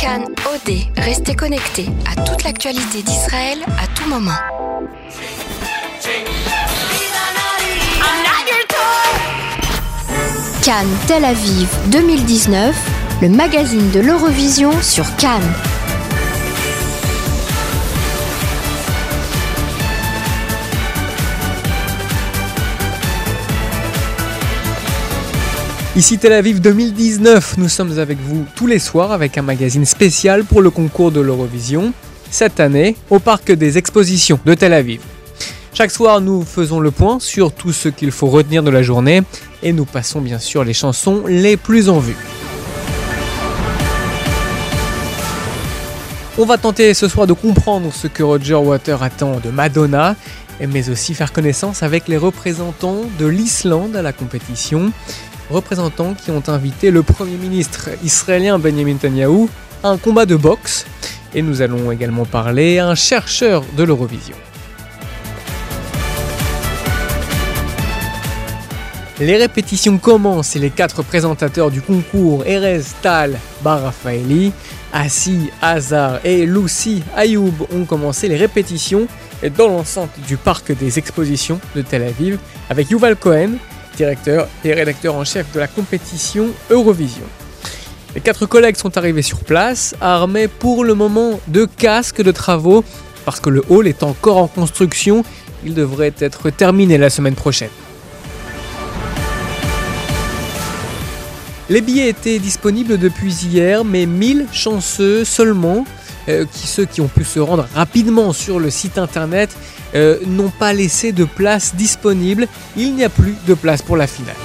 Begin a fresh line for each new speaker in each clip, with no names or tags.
Cannes OD, restez connectés à toute l'actualité d'Israël à tout moment. Cannes Tel Aviv 2019, le magazine de l'Eurovision sur Cannes.
Ici Tel Aviv 2019, nous sommes avec vous tous les soirs avec un magazine spécial pour le concours de l'Eurovision, cette année au Parc des Expositions de Tel Aviv. Chaque soir, nous faisons le point sur tout ce qu'il faut retenir de la journée et nous passons bien sûr les chansons les plus en vue. On va tenter ce soir de comprendre ce que Roger Water attend de Madonna, mais aussi faire connaissance avec les représentants de l'Islande à la compétition représentants qui ont invité le Premier ministre israélien Benjamin Netanyahu à un combat de boxe. Et nous allons également parler à un chercheur de l'Eurovision. Les répétitions commencent et les quatre présentateurs du concours, Erez, Tal, Barafaeli, Assi, Hazar et Lucy Ayoub, ont commencé les répétitions dans l'enceinte du parc des expositions de Tel Aviv avec Yuval Cohen, directeur et rédacteur en chef de la compétition Eurovision. Les quatre collègues sont arrivés sur place, armés pour le moment de casques de travaux, parce que le hall est encore en construction, il devrait être terminé la semaine prochaine. Les billets étaient disponibles depuis hier, mais 1000 chanceux seulement euh, qui, ceux qui ont pu se rendre rapidement sur le site internet euh, n'ont pas laissé de place disponible. Il n'y a plus de place pour la finale.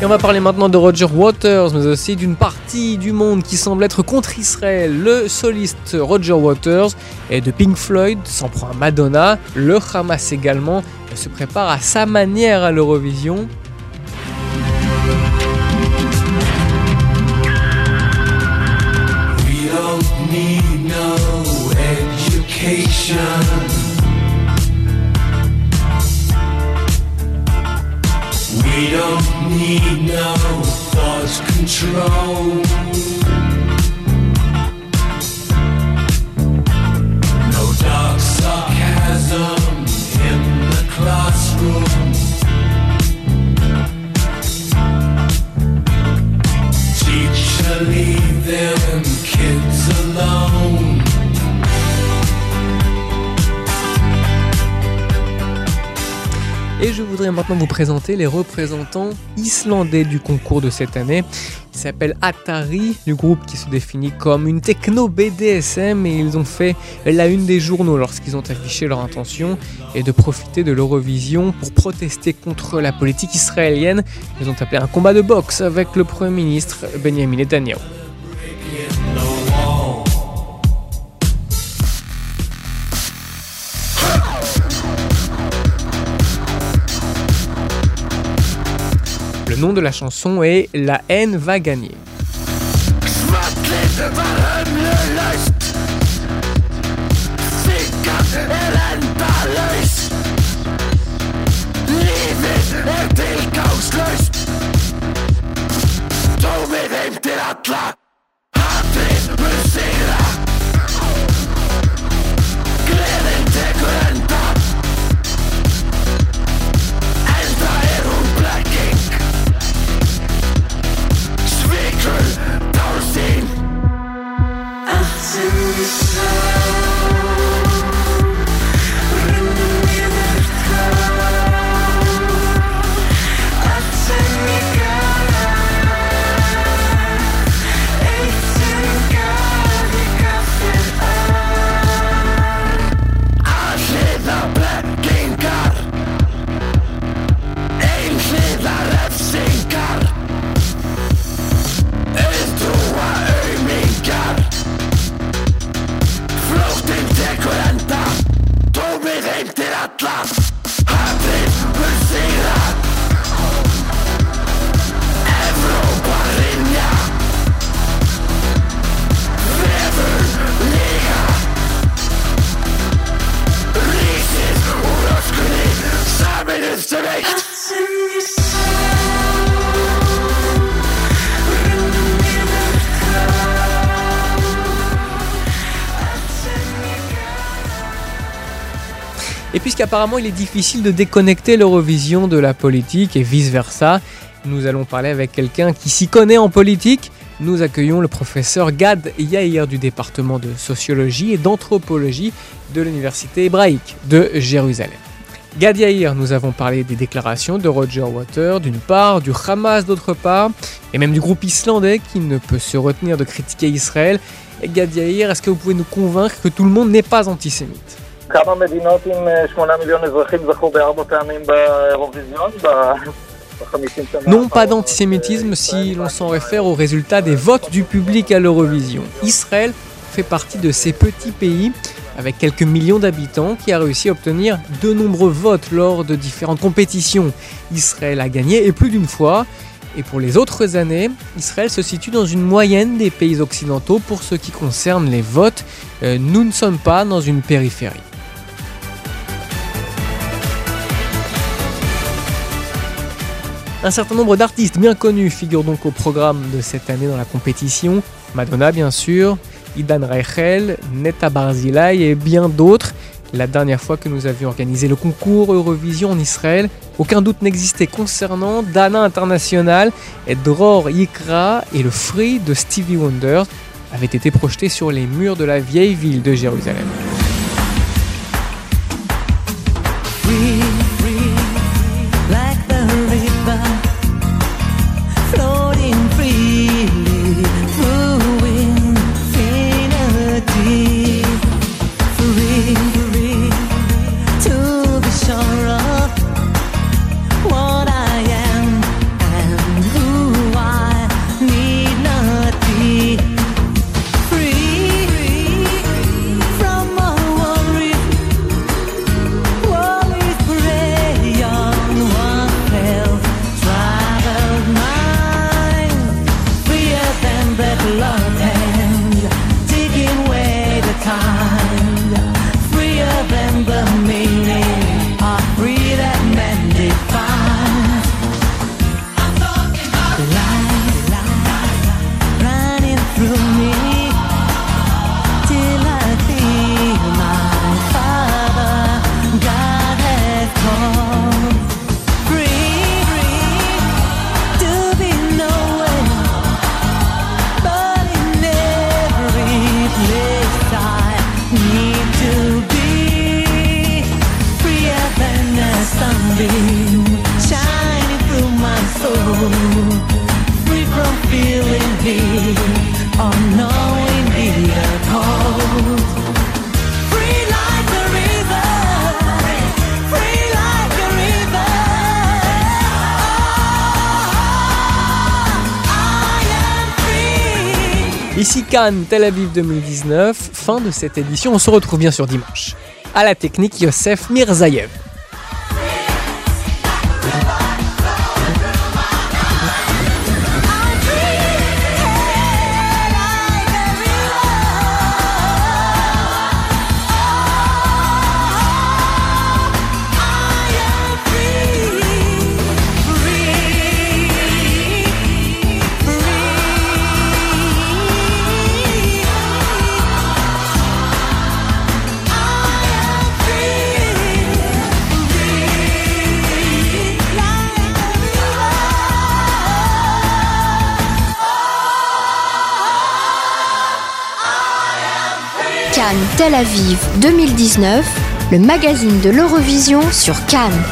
Et on va parler maintenant de Roger Waters, mais aussi d'une partie du monde qui semble être contre Israël. Le soliste Roger Waters et de Pink Floyd s'en prend à Madonna. Le Hamas également se prépare à sa manière à l'Eurovision. Control. Et je voudrais maintenant vous présenter les représentants islandais du concours de cette année. Ils s'appellent Atari, du groupe qui se définit comme une techno BDSM et ils ont fait la une des journaux lorsqu'ils ont affiché leur intention et de profiter de l'Eurovision pour protester contre la politique israélienne. Ils ont appelé un combat de boxe avec le Premier ministre Benjamin Netanyahu. Nom de la chanson est La haine va gagner.
Et puisqu'apparemment il est difficile de déconnecter l'Eurovision de la politique et vice-versa, nous allons parler avec quelqu'un qui s'y connaît en politique. Nous accueillons le professeur Gad Yair du département de sociologie et d'anthropologie de l'université hébraïque de Jérusalem. Gad Yair, nous avons parlé des déclarations de Roger Water d'une part, du Hamas d'autre part, et même du groupe islandais qui ne peut se retenir de critiquer Israël. Et Gad Yair, est-ce que vous pouvez nous convaincre que tout le monde n'est pas antisémite? Non, pas d'antisémitisme si l'on s'en réfère au résultat des votes du public à l'Eurovision. Israël fait partie de ces petits pays avec quelques millions d'habitants qui a réussi à obtenir de nombreux votes lors de différentes compétitions. Israël a gagné et plus d'une fois. Et pour les autres années, Israël se situe dans une moyenne des pays occidentaux pour ce qui concerne les votes. Euh, nous ne sommes pas dans une périphérie. Un certain nombre d'artistes bien connus figurent donc au programme de cette année dans la compétition. Madonna bien sûr, Idan Reichel, Neta Barzilai et bien d'autres. La dernière fois que nous avions organisé le concours Eurovision en Israël, aucun doute n'existait concernant Dana International et Dror Yikra et le Free de Stevie Wonder avaient été projetés sur les murs de la vieille ville de Jérusalem. Ici Cannes, Tel Aviv 2019, fin de cette édition, on se retrouve bien sûr dimanche. À la technique, Yosef Mirzayev.
Cannes Tel Aviv 2019, le magazine de l'Eurovision sur Cannes.